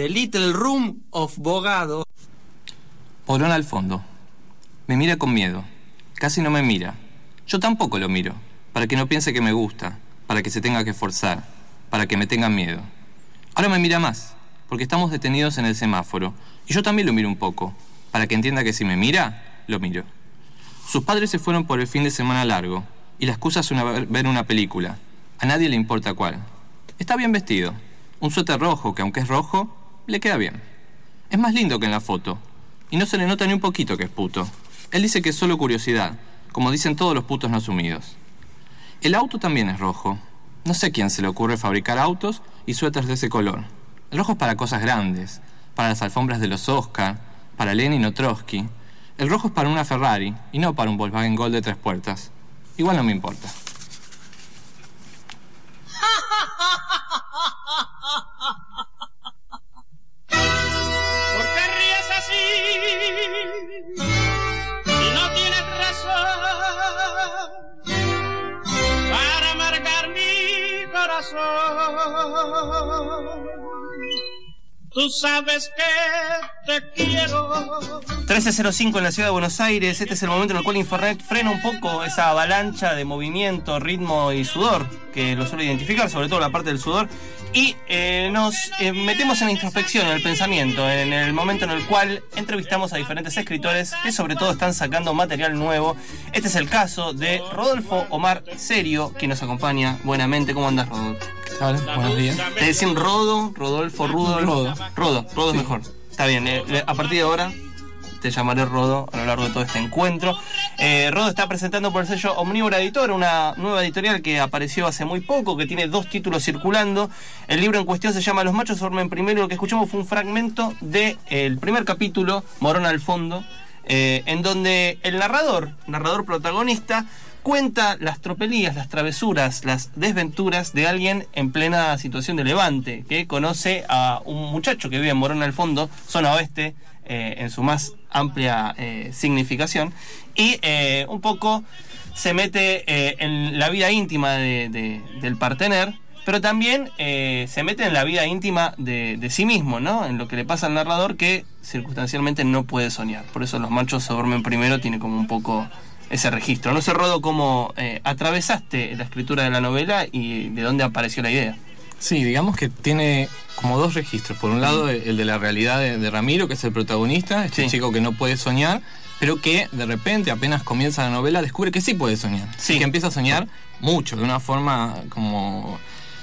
The Little Room of Bogado. Polón al fondo. Me mira con miedo. Casi no me mira. Yo tampoco lo miro. Para que no piense que me gusta. Para que se tenga que forzar. Para que me tenga miedo. Ahora me mira más. Porque estamos detenidos en el semáforo. Y yo también lo miro un poco. Para que entienda que si me mira, lo miro. Sus padres se fueron por el fin de semana largo. Y la excusa es ver una película. A nadie le importa cuál. Está bien vestido. Un suéter rojo que aunque es rojo, le queda bien. Es más lindo que en la foto. Y no se le nota ni un poquito que es puto. Él dice que es solo curiosidad, como dicen todos los putos no asumidos. El auto también es rojo. No sé quién se le ocurre fabricar autos y suéteres de ese color. El rojo es para cosas grandes, para las alfombras de los Oscar, para Lenin o Trotsky. El rojo es para una Ferrari y no para un Volkswagen Gol de tres puertas. Igual no me importa. Sabes que te quiero. 1305 en la ciudad de Buenos Aires. Este es el momento en el cual Infernet frena un poco esa avalancha de movimiento, ritmo y sudor que lo suele identificar, sobre todo la parte del sudor. Y eh, nos eh, metemos en la introspección, en el pensamiento, en el momento en el cual entrevistamos a diferentes escritores que sobre todo están sacando material nuevo. Este es el caso de Rodolfo Omar Serio, que nos acompaña buenamente. ¿Cómo andas, Rodolfo? Buenos días. Te decían Rodo, Rodolfo, Rudolf. Rodo. Rodo, Rodo es mejor. Está bien, eh, eh, a partir de ahora te llamaré Rodo a lo largo de todo este encuentro. Eh, Rodo está presentando por el sello Omnívora Editor, una nueva editorial que apareció hace muy poco, que tiene dos títulos circulando. El libro en cuestión se llama Los machos duermen primero. Lo que escuchamos fue un fragmento del primer capítulo, Morón al fondo, eh, en donde el narrador, narrador protagonista, cuenta las tropelías, las travesuras, las desventuras de alguien en plena situación de levante, que conoce a un muchacho que vive en Morón al fondo, zona oeste, eh, en su más amplia eh, significación, y eh, un poco se mete en la vida íntima de- de- del partener, pero también se mete en la vida íntima de, de sí mismo, ¿no? En lo que le pasa al narrador que circunstancialmente no puede soñar. Por eso los machos se duermen primero, tiene como un poco ese registro. No sé, Rodo, cómo eh, atravesaste la escritura de la novela y de dónde apareció la idea. Sí, digamos que tiene como dos registros. Por un lado, el de la realidad de, de Ramiro, que es el protagonista, este Sí. chico que no puede soñar, pero que de repente, apenas comienza la novela, descubre que sí puede soñar. Sí. Y que empieza a soñar mucho, de una forma como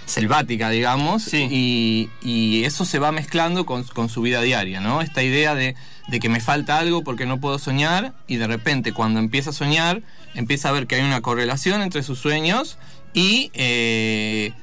selvática, digamos, Sí. y, y eso se va mezclando con, con su vida diaria, ¿no? Esta idea de, de que me falta algo porque no puedo soñar, y de repente cuando empieza a soñar, empieza a ver que hay una correlación entre sus sueños y eh,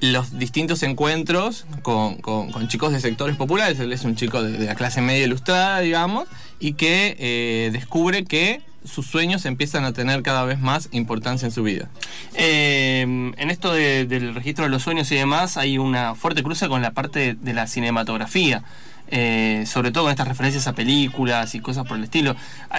los distintos encuentros con, con- chicos de sectores populares. Él es un chico de, la clase media ilustrada, digamos, y que eh, descubre que sus sueños empiezan a tener cada vez más importancia en su vida. Eh, en esto de- del registro de los sueños y demás, hay una fuerte cruza con la parte de la cinematografía. Eh, sobre todo con estas referencias a películas y cosas por el estilo.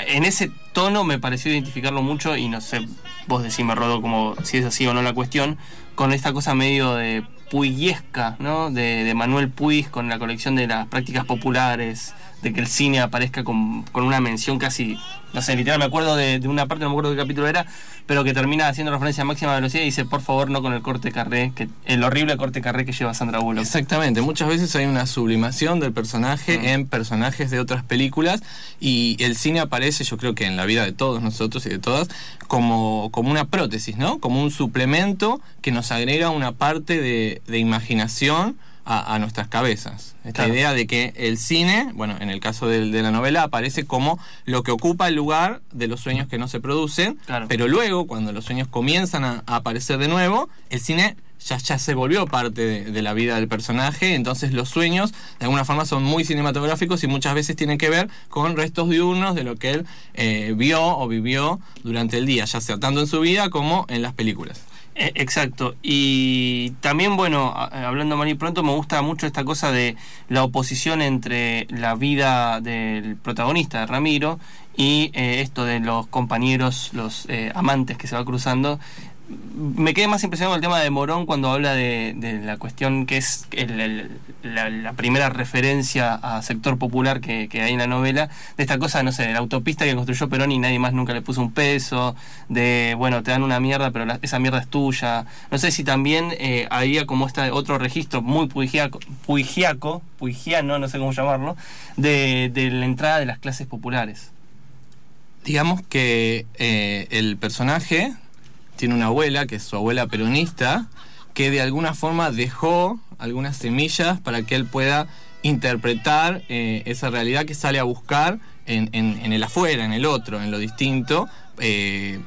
En ese tono me pareció identificarlo mucho y no sé, vos decime, Rodo, como si es así o no la cuestión, con esta cosa medio de puyesca, ¿no? De, de Manuel Puig con la colección de las prácticas populares, de que el cine aparezca con, con una mención casi, no sé, literal, me acuerdo de, de una parte, no me acuerdo qué capítulo era, pero que termina haciendo referencia a máxima velocidad y dice, por favor, no con el corte carré, que el horrible corte carré que lleva Sandra Bullock. Exactamente, muchas veces hay una sublimación del personaje en personajes de otras películas y el cine aparece, yo creo que en la vida de todos nosotros y de todas, como, como una prótesis, ¿no? Como un suplemento que nos agrega una parte de, de imaginación a, a nuestras cabezas. Esta Claro. idea de que el cine, bueno, en el caso del- de, la novela, aparece como lo que ocupa el lugar de los sueños que no se producen, Claro. pero luego, cuando los sueños comienzan a, a aparecer de nuevo, el cine ya, ya se volvió parte de, de la vida del personaje, entonces los sueños de alguna forma son muy cinematográficos y muchas veces tienen que ver con restos diurnos de lo que él eh, vio o vivió durante el día, ya sea tanto en su vida como en las películas. Eh, Exacto. Y también, bueno, a- hablando mal y pronto, me gusta mucho esta cosa de la oposición entre la vida del protagonista, Ramiro, y eh, esto de los compañeros, los eh, amantes que se va cruzando. Me quedé más impresionado con el tema de Morón cuando habla de, la cuestión que es la, primera referencia a sector popular que, hay en la novela, de esta cosa, no sé, de la autopista que construyó Perón y nadie más nunca le puso un peso, de, bueno, te dan una mierda, pero esa mierda es tuya. No sé si también eh, había como este otro registro muy puigiaco, puigiaco, puigiano, no sé cómo llamarlo, de, de la entrada de las clases populares. Digamos que eh, el personaje tiene una abuela, que es su abuela peronista, que de alguna forma dejó algunas semillas para que él pueda interpretar eh, esa realidad que sale a buscar en, en- en el afuera, en el otro, en lo distinto. Eh,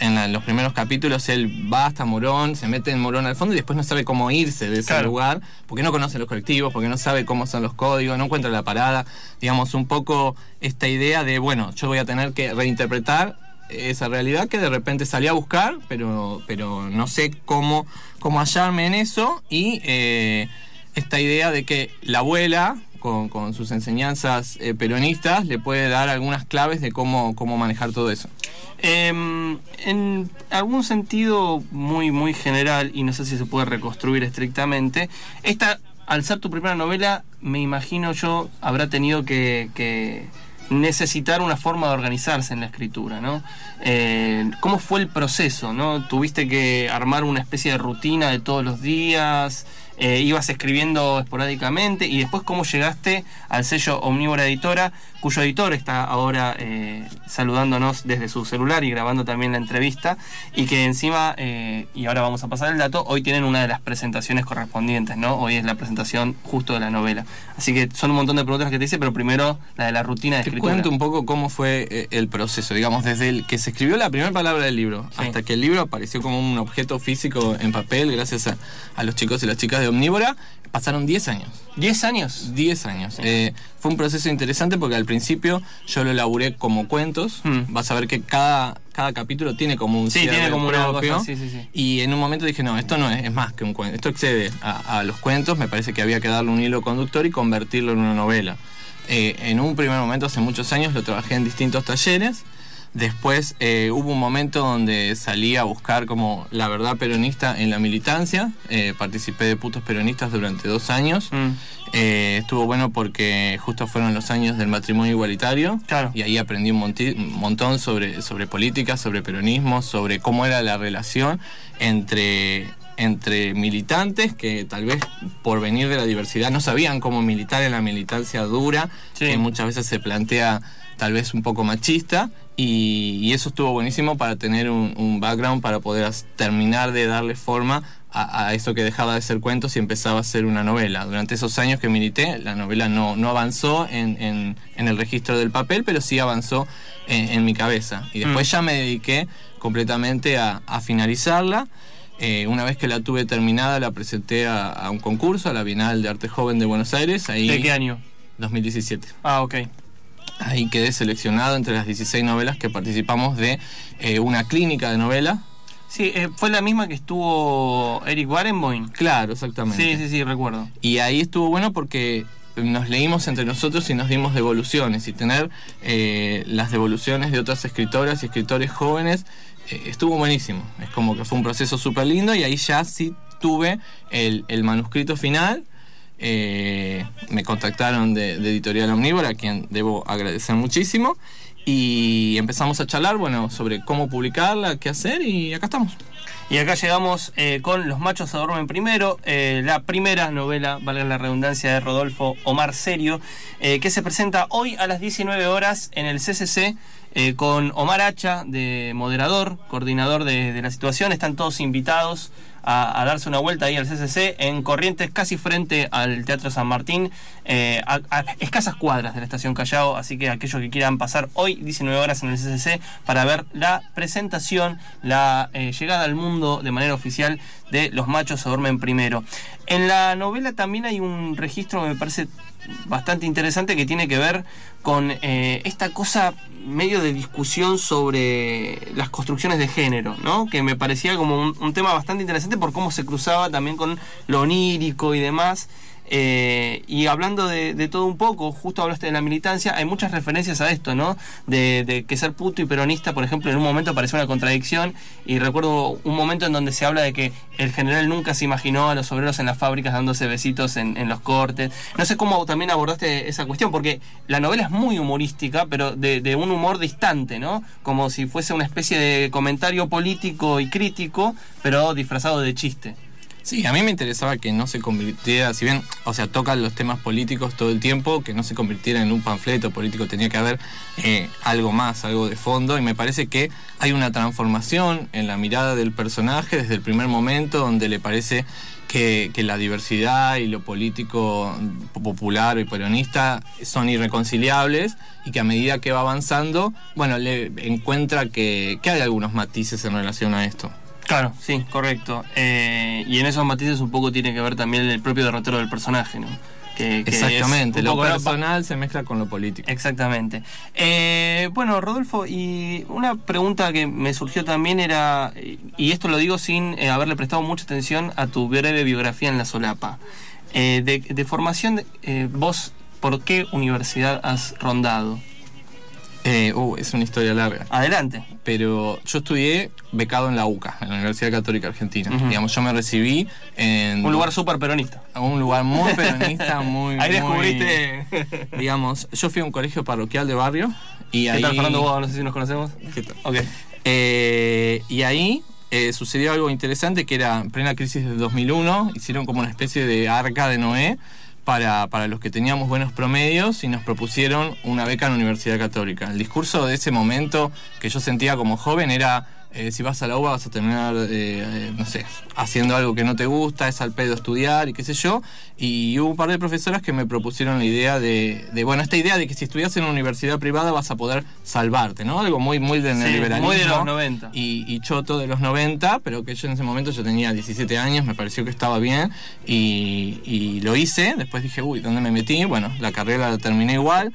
en, la- en los primeros capítulos él va hasta Morón, se mete en Morón al fondo y después no sabe cómo irse de ese Claro. lugar, porque no conoce los colectivos, porque no sabe cómo son los códigos, no encuentra la parada. Digamos, un poco esta idea de, bueno, yo voy a tener que reinterpretar esa realidad que de repente salí a buscar, pero, pero no sé cómo, cómo hallarme en eso. Y eh, esta idea de que la abuela, con, sus enseñanzas eh, peronistas, le puede dar algunas claves de cómo, cómo manejar todo eso. Em, en algún sentido muy muy general y no sé si se puede reconstruir estrictamente esta al ser tu primera novela me imagino yo habrá tenido que necesitar una forma de organizarse en la escritura no Eh, cómo fue el proceso no tuviste que armar una especie de rutina de todos los días eh, ibas escribiendo esporádicamente y después cómo llegaste al sello Omnívora Editora, cuyo editor está ahora eh, saludándonos desde su celular y grabando también la entrevista y que encima, eh, y ahora vamos a pasar el dato, hoy tienen una de las presentaciones correspondientes, ¿no? Hoy es la presentación justo de la novela. Así que son un montón de preguntas que te hice, pero primero la de la rutina de Te escritura. cuento un poco cómo fue eh, el proceso, digamos, desde el que se escribió la primera palabra del libro Sí. hasta que el libro apareció como un objeto físico en papel, gracias a, a los chicos y las chicas de Omnívora, pasaron 10 años. ¿10 años? 10 años. Eh, fue un proceso interesante porque al principio yo lo laburé como cuentos. Hmm. Vas a ver que cada, cada capítulo tiene como un Sí, cierre tiene como propio. cosa, sí, sí, sí. Y en un momento dije, no, esto no es, es más que un cuento. Esto excede a, a los cuentos. Me parece que había que darle un hilo conductor y convertirlo en una novela. Eh, en un primer momento, hace muchos años, lo trabajé en distintos talleres. Después eh, hubo un momento donde salí a buscar como la verdad peronista en la militancia. Eh, participé de putos peronistas durante dos años. Mm. Eh, estuvo bueno porque justo fueron los años del matrimonio igualitario. Claro. Y ahí aprendí un, montón sobre, sobre política, sobre peronismo, sobre cómo era la relación entre, entre militantes que tal vez por venir de la diversidad no sabían cómo militar en la militancia dura, Sí. que muchas veces se plantea tal vez un poco machista. Y, y eso estuvo buenísimo para tener un, un background para poder terminar de darle forma a, a eso que dejaba de ser cuentos y empezaba a ser una novela. Durante esos años que milité, la novela no, no avanzó en, en- en el registro del papel, pero sí avanzó en, en mi cabeza. Y después Mm. ya me dediqué completamente a, a finalizarla. Eh, una vez que la tuve terminada, la presenté a, a un concurso, a la Bienal de Arte Joven de Buenos Aires, ahí ¿De qué año? 2017. Ah, ok. Ahí quedé seleccionado entre las 16 novelas que participamos de eh, una clínica de novela. Sí, eh, fue la misma que estuvo Eric Barenboim. Claro, exactamente. Sí, sí, sí, recuerdo. Y ahí estuvo bueno porque nos leímos entre nosotros y nos dimos devoluciones. Y tener eh, las devoluciones de otras escritoras y escritores jóvenes estuvo buenísimo. Es como que fue un proceso súper lindo y ahí ya sí tuve el, el manuscrito final. Eh, me contactaron de, Editorial Omnívora, a quien debo agradecer muchísimo. Y empezamos a charlar, bueno, sobre cómo publicarla, qué hacer y acá estamos. Y acá llegamos eh, con Los machos se duermen primero, eh, la primera novela, valga la redundancia, de Rodolfo Omar Serio, que se presenta hoy a las 19 horas en el CCC eh, con Omar Hacha, de moderador, coordinador de la situación. Están todos invitados a, darse una vuelta ahí al CCC en Corrientes, casi frente al Teatro San Martín, eh, a, escasas cuadras de la estación Callao. Así que aquellos que quieran pasar hoy 19 horas en el CCC para ver la presentación, la eh, llegada al mundo de manera oficial de Los machos se duermen primero. En la novela también hay un registro me parece bastante interesante que tiene que ver con eh, esta cosa medio de discusión sobre las construcciones de género, ¿no? Que me parecía como un, un tema bastante interesante por cómo se cruzaba también con lo onírico y demás. Eh, y hablando de, todo un poco, justo hablaste de la militancia, hay muchas referencias a esto, ¿no? De, que ser puto y peronista, por ejemplo, en un momento parecía una contradicción. Y recuerdo un momento en donde se habla de que el general nunca se imaginó a los obreros en las fábricas dándose besitos en, en los cortes. No sé cómo también abordaste esa cuestión, porque la novela es muy humorística, pero de, de un humor distante, ¿no? Como si fuese una especie de comentario político y crítico, pero disfrazado de chiste. Sí, a mí me interesaba que no se convirtiera, si bien, o sea, tocan los temas políticos todo el tiempo, que no se convirtiera en un panfleto político, tenía que haber eh, algo más, algo de fondo, y me parece que hay una transformación en la mirada del personaje desde el primer momento, donde le parece que, que la diversidad y lo político popular y peronista son irreconciliables, y que a medida que va avanzando, bueno, le encuentra que, que hay algunos matices en relación a esto. Claro, sí, correcto. Eh, y en esos matices un poco tiene que ver también el propio derrotero del personaje, ¿no? Que, que Exactamente, lo personal se mezcla con lo político. Exactamente. Eh, bueno, Rodolfo, y una pregunta que me surgió también era, y esto lo digo sin eh, haberle prestado mucha atención a tu breve biografía en la solapa. Eh, de, de formación, eh, vos, ¿por qué universidad has rondado? Eh, uh, es una historia larga. Adelante. pero yo estudié becado en la UCA, en la Universidad Católica Argentina. Digamos, yo me recibí en Un lugar súper peronista. un lugar muy peronista, muy Ahí muy- descubriste... digamos, yo fui a un colegio parroquial de barrio y ¿Qué ahí tal, Fernando? No sé si nos conocemos. ¿Qué tal? Ok. Eh, y ahí eh, sucedió algo interesante que era en plena crisis del 2001, hicieron como una especie de arca de Noé para, para los que teníamos buenos promedios y nos propusieron una beca en la Universidad Católica. El discurso de ese momento que yo sentía como joven era, eh, si vas a la UBA vas a terminar, eh, eh, no sé, haciendo algo que no te gusta, es al pedo estudiar y qué sé yo. Y hubo un par de profesoras que me propusieron la idea de, de, bueno, esta idea de que si estudias en una universidad privada vas a poder salvarte, ¿no? Algo muy, muy del Sí, neoliberalismo. muy de los 90. Y, y choto de los 90, pero que yo en ese momento yo tenía 17 años, me pareció que estaba bien y, y lo hice. Después dije, uy, ¿dónde me metí? Bueno, la carrera la terminé igual.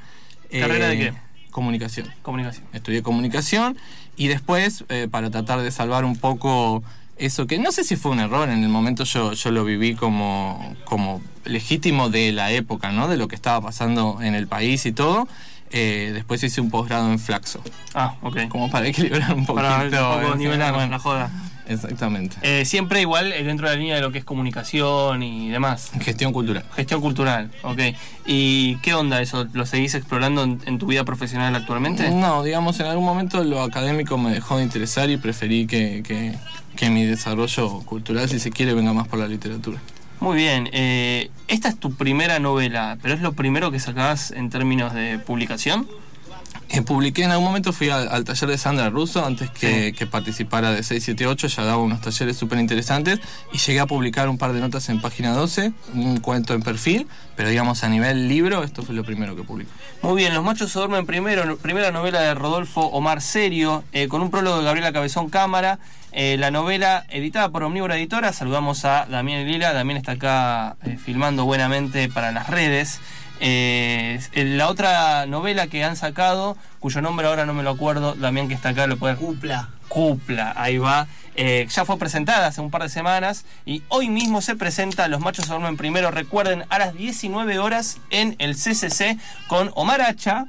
Eh, ¿Carrera de qué? Comunicación. Comunicación. Estudié comunicación y después, eh, para tratar de salvar un poco eso, que no sé si fue un error, en el momento yo, yo lo viví como, como legítimo de la época, ¿no? De lo que estaba pasando en el país y todo. Eh, después hice un posgrado en Flaxo, Ah, ok. como para equilibrar un poquito. Para un poco nivelar bueno, la joda. Exactamente. Eh, siempre igual eh, dentro de la línea de lo que es comunicación y demás. Gestión cultural. Gestión cultural, ok. ¿Y qué onda eso? ¿Lo seguís explorando en, en tu vida profesional actualmente? No, digamos, en algún momento lo académico me dejó de interesar y preferí que, que, que mi desarrollo cultural, si se quiere, venga más por la literatura. Muy bien. eh, esta es tu primera novela, pero es lo primero que sacás en términos de publicación. Eh, publiqué en algún momento, fui al, al taller de Sandra Russo antes que, que participara de 678, ya daba unos talleres súper interesantes y llegué a publicar un par de notas en página 12, un cuento en perfil, pero digamos a nivel libro, esto fue lo primero que publiqué. Muy bien, Los machos se duermen primero, primera novela de Rodolfo Omar Serio, eh, con un prólogo de Gabriela Cabezón Cámara, eh, la novela editada por Omnívora Editora, saludamos a Damián Lila, Damián está acá eh, filmando buenamente para las redes. Eh, la otra novela que han sacado, cuyo nombre ahora no me lo acuerdo, Damián que está acá lo puede... Cupla. Cupla, ahí va. Eh, ya fue presentada hace un par de semanas y hoy mismo se presenta Los Machos duermen primero. Recuerden, a las 19 horas en el CCC con Omar Hacha,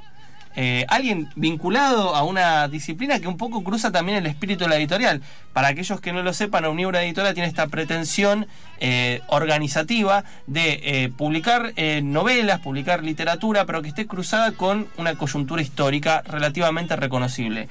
eh, alguien vinculado a una disciplina que un poco cruza también el espíritu de la editorial. Para aquellos que no lo sepan, Omnibra Editora tiene esta pretensión eh, organizativa de eh, publicar eh, novelas, publicar literatura, pero que esté cruzada con una coyuntura histórica relativamente reconocible.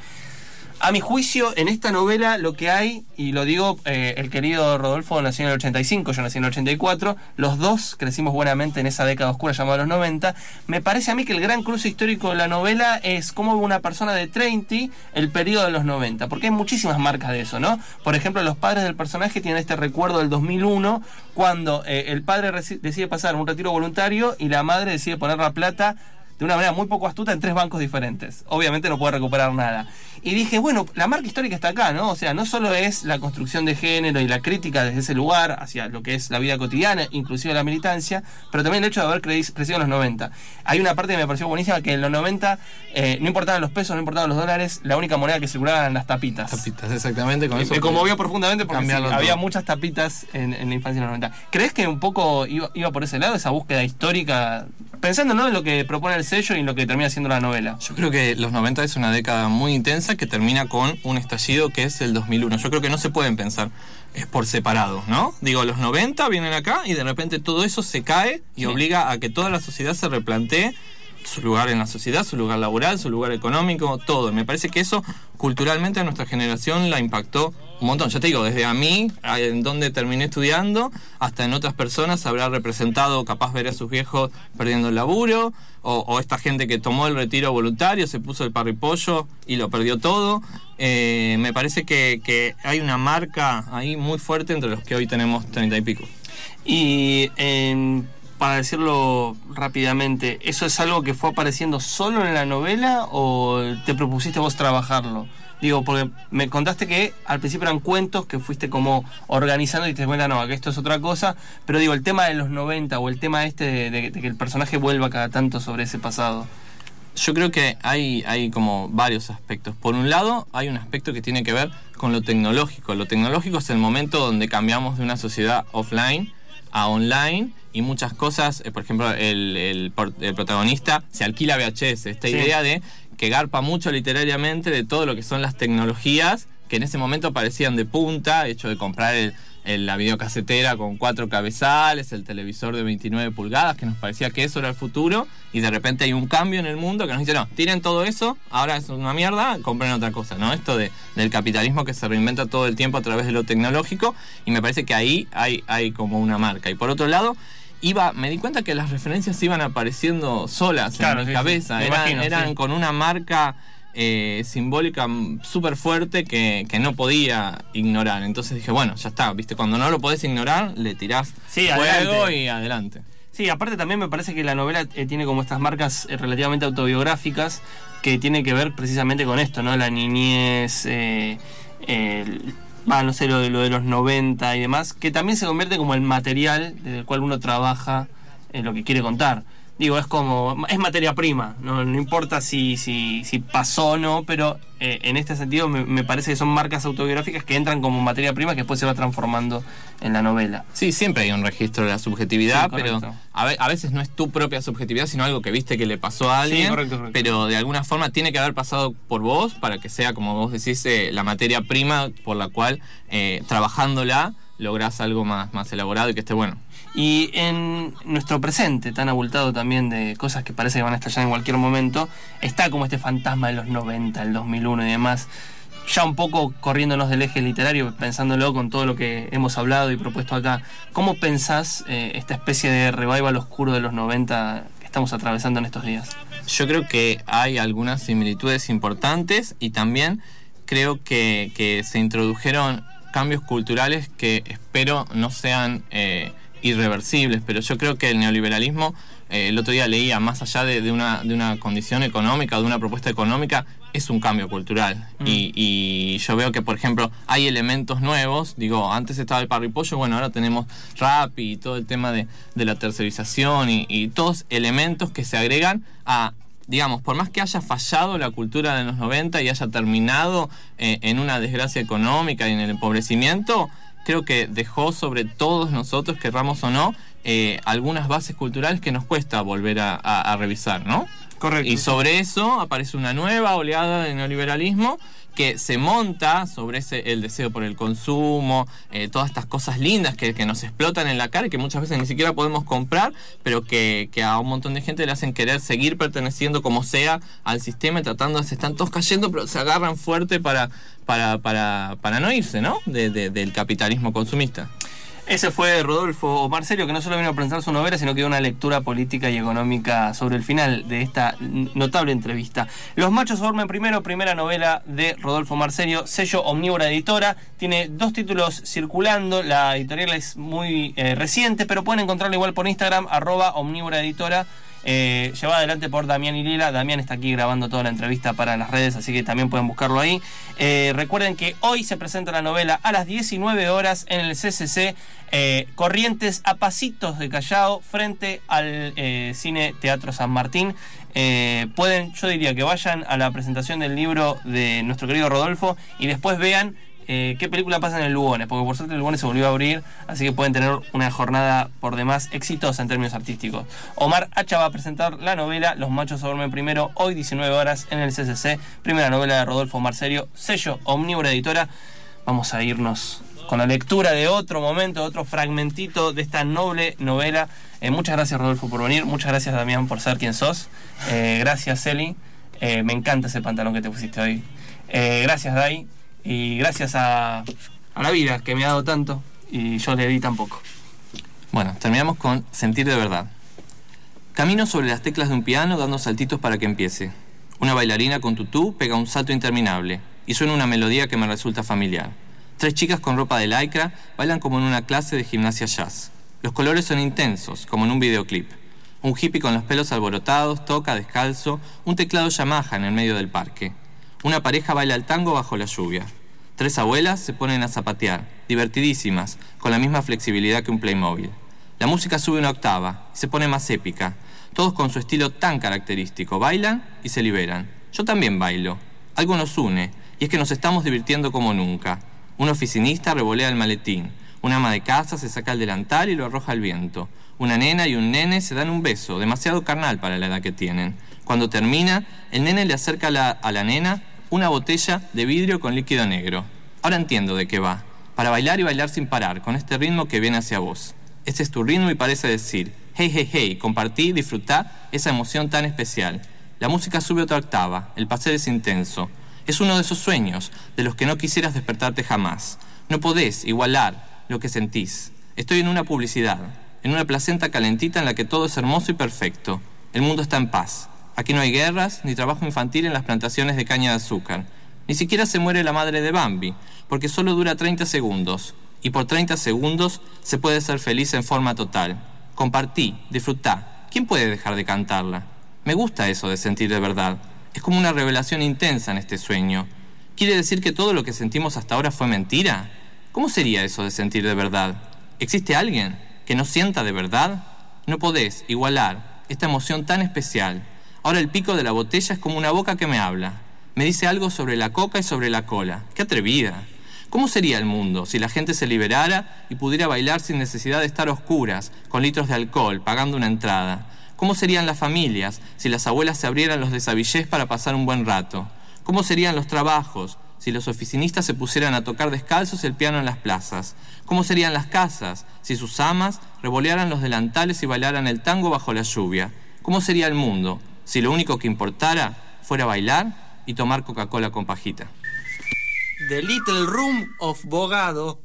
A mi juicio, en esta novela lo que hay, y lo digo, eh, el querido Rodolfo nació en el 85, yo nací en el 84, los dos crecimos buenamente en esa década oscura llamada los 90, me parece a mí que el gran cruce histórico de la novela es cómo una persona de 30 el periodo de los 90, porque hay muchísimas marcas de eso, ¿no? Por ejemplo, los padres del personaje tienen este recuerdo del 2001, cuando eh, el padre decide pasar un retiro voluntario y la madre decide poner la plata de una manera muy poco astuta en tres bancos diferentes. Obviamente no puede recuperar nada. Y dije, bueno, la marca histórica está acá, ¿no? O sea, no solo es la construcción de género y la crítica desde ese lugar hacia lo que es la vida cotidiana, inclusive la militancia, pero también el hecho de haber cre- crecido en los 90. Hay una parte que me pareció buenísima que en los 90 eh, no importaban los pesos, no importaban los dólares, la única moneda que circulaba eran las tapitas. Tapitas, exactamente, con eso. me conmovió profundamente porque sí, había muchas tapitas en, en la infancia en los 90. ¿Crees que un poco iba, iba por ese lado, esa búsqueda histórica? Pensando ¿no? en lo que propone el sello y en lo que termina siendo la novela. Yo creo que los 90 es una década muy intensa que termina con un estallido que es el 2001. Yo creo que no se pueden pensar es por separado, ¿no? Digo, los 90 vienen acá y de repente todo eso se cae y Sí. obliga a que toda la sociedad se replantee su lugar en la sociedad, su lugar laboral, su lugar económico, todo. Me parece que eso culturalmente a nuestra generación la impactó un montón. Ya te digo, desde a mí, en donde terminé estudiando, hasta en otras personas habrá representado capaz ver a sus viejos perdiendo el laburo, o, esta gente que tomó el retiro voluntario, se puso el parripollo y lo perdió todo. Eh, me parece que, hay una marca ahí muy fuerte entre los que hoy tenemos treinta y pico. Y en- para decirlo rápidamente, ¿eso es algo que fue apareciendo solo en la novela o te propusiste vos trabajarlo? Digo, porque me contaste que al principio eran cuentos que fuiste como organizando y te cuenta, no, que esto es otra cosa, pero digo, el tema de los 90 o el tema este de, de- de que el personaje vuelva cada tanto sobre ese pasado. Yo creo que hay, hay como varios aspectos. Por un lado, hay un aspecto que tiene que ver con lo tecnológico. Lo tecnológico es el momento donde cambiamos de una sociedad offline a online y muchas cosas, eh, por ejemplo, el, el el protagonista se alquila VHS. Esta Sí. idea de que garpa mucho literariamente de todo lo que son las tecnologías que en ese momento parecían de punta, hecho de comprar el- el- la videocasetera con cuatro cabezales, el televisor de 29 pulgadas, que nos parecía que eso era el futuro, y de repente hay un cambio en el mundo que nos dice, no, tiren todo eso, ahora es una mierda, compren otra cosa, ¿no? Esto de, del capitalismo que se reinventa todo el tiempo a través de lo tecnológico, y me parece que ahí hay, hay como una marca. Y por otro lado, iba, me di cuenta que las referencias iban apareciendo solas Claro, en mi sí, cabeza, eran, imagino, eran sí. con una marca eh, simbólica súper fuerte que, que no podía ignorar. Entonces dije, bueno, ya está, ¿viste? Cuando no lo podés ignorar, le tirás Sí, fuego adelante. y adelante. Sí, aparte también me parece que la novela eh, tiene como estas marcas eh, relativamente autobiográficas que tiene que ver precisamente con esto, ¿no? La niñez, el- no sé, lo de, lo de los 90 y demás, que también se convierte como el material desde el cual uno trabaja lo que quiere contar. Digo, es como, es materia prima, no, no importa si, si, si pasó o no, pero eh, en este sentido me, me parece que son marcas autobiográficas que entran como materia prima que después se va transformando en la novela. Sí, siempre hay un registro de la subjetividad, Sí, pero a, ve- a veces no es tu propia subjetividad, sino algo que viste que le pasó a alguien. correcto, correcto. Pero de alguna forma tiene que haber pasado por vos para que sea, como vos decís, eh, la materia prima por la cual, eh, trabajándola, lográs algo más, más elaborado y que esté bueno. Y en nuestro presente, tan abultado también de cosas que parece que van a estallar en cualquier momento, está como este fantasma de los 90, el 2001 y demás. Ya un poco corriéndonos del eje literario, pensándolo con todo lo que hemos hablado y propuesto acá, ¿cómo pensás eh, esta especie de revival oscuro de los 90 que estamos atravesando en estos días? Yo creo que hay algunas similitudes importantes y también creo que, se introdujeron cambios culturales que espero no sean eh, irreversibles, pero yo creo que el neoliberalismo, eh, el otro día leía, más allá de, de una, de una condición económica, de una propuesta económica, es un cambio cultural. Y, y yo veo que, por ejemplo, hay elementos nuevos, digo, antes estaba el parripollo, bueno, ahora tenemos rap y todo el tema de, de la tercerización y, y todos elementos que se agregan a digamos, por más que haya fallado la cultura de los 90 y haya terminado eh, en una desgracia económica y en el empobrecimiento, creo que dejó sobre todos nosotros, querramos o no, eh, algunas bases culturales que nos cuesta volver a, a- a revisar, ¿no? Correcto. Y sobre eso aparece una nueva oleada de neoliberalismo que se monta sobre ese, el deseo por el consumo, eh, todas estas cosas lindas que, que nos explotan en la cara y que muchas veces ni siquiera podemos comprar, pero que, que a un montón de gente le hacen querer seguir perteneciendo como sea al sistema tratando, se están todos cayendo, pero se agarran fuerte para, para, para, para no irse, ¿no? De- del capitalismo consumista. Ese fue Rodolfo Marcelio, que no solo vino a presentar su novela, sino que dio una lectura política y económica sobre el final de esta notable entrevista. Los machos formen primero, primera novela de Rodolfo Marcelio, sello Omnívora Editora. Tiene dos títulos circulando, la editorial es muy eh, reciente, pero pueden encontrarla igual por Instagram, arroba Omnívora Editora. Eh, llevada adelante por Damián y Lila. Damián está aquí grabando toda la entrevista para las redes, así que también pueden buscarlo ahí. Eh, recuerden que hoy se presenta la novela a las 19 horas en el CCC eh, Corrientes a pasitos de Callao frente al eh, Cine Teatro San Martín. Pueden, yo diría que vayan a la presentación del libro de nuestro querido Rodolfo y después vean eh, qué película pasa en el Lugones, porque por suerte el Lugones se volvió a abrir, así que pueden tener una jornada por demás exitosa en términos artísticos. Omar Hacha va a presentar la novela Los machos duermen primero, hoy 19 horas en el CCC, primera novela de Rodolfo Marcerio, sello Omnívora Editora. Vamos a irnos con la lectura de otro momento, de otro fragmentito de esta noble novela. Eh, muchas gracias Rodolfo por venir, muchas gracias Damián por ser quien sos, Eh, gracias Eli, me encanta ese pantalón que te pusiste hoy. Gracias Dai y gracias a, la vida que me ha dado tanto y yo le di tan poco. Bueno, terminamos con Sentir de verdad. Camino sobre las teclas de un piano dando saltitos para que empiece. Una bailarina con tutú pega un salto interminable y suena una melodía que me resulta familiar. Tres chicas con ropa de lycra bailan como en una clase de gimnasia jazz. Los colores son intensos, como en un videoclip. Un hippie con los pelos alborotados toca descalzo un teclado Yamaha en el medio del parque. Una pareja baila el tango bajo la lluvia. Tres abuelas se ponen a zapatear, divertidísimas, con la misma flexibilidad que un Playmobil. La música sube una octava y se pone más épica. Todos con su estilo tan característico. Bailan y se liberan. Yo también bailo. Algo nos une, y es que nos estamos divirtiendo como nunca. Un oficinista revolea el maletín. Una ama de casa se saca el delantal y lo arroja al viento. Una nena y un nene se dan un beso, demasiado carnal para la edad que tienen. Cuando termina, el nene le acerca a la, nena una botella de vidrio con líquido negro. Ahora entiendo de qué va. Para bailar y bailar sin parar, con este ritmo que viene hacia vos. Este es tu ritmo y parece decir, hey, hey, hey, compartí, disfrutá esa emoción tan especial. La música sube otra octava, el placer es intenso. Es uno de esos sueños de los que no quisieras despertarte jamás. No podés igualar lo que sentís. Estoy en una publicidad, en una placenta calentita en la que todo es hermoso y perfecto. El mundo está en paz. Aquí no hay guerras ni trabajo infantil en las plantaciones de caña de azúcar. Ni siquiera se muere la madre de Bambi, porque solo dura 30 segundos. Y por 30 segundos se puede ser feliz en forma total. Compartí, disfrutá. ¿Quién puede dejar de cantarla? Me gusta eso de sentir de verdad. Es como una revelación intensa en este sueño. ¿Quiere decir que todo lo que sentimos hasta ahora fue mentira? ¿Cómo sería eso de sentir de verdad? ¿Existe alguien que no sienta de verdad? No podés igualar esta emoción tan especial. Ahora el pico de la botella es como una boca que me habla. Me dice algo sobre la coca y sobre la cola. ¡Qué atrevida! ¿Cómo sería el mundo si la gente se liberara y pudiera bailar sin necesidad de estar oscuras, con litros de alcohol, pagando una entrada? ¿Cómo serían las familias si las abuelas se abrieran los desabillés para pasar un buen rato? ¿Cómo serían los trabajos si los oficinistas se pusieran a tocar descalzos el piano en las plazas? ¿Cómo serían las casas si sus amas revolearan los delantales y bailaran el tango bajo la lluvia? ¿Cómo sería el mundo si lo único que importara fuera bailar y tomar Coca-Cola con pajita? The Little Room of Bogado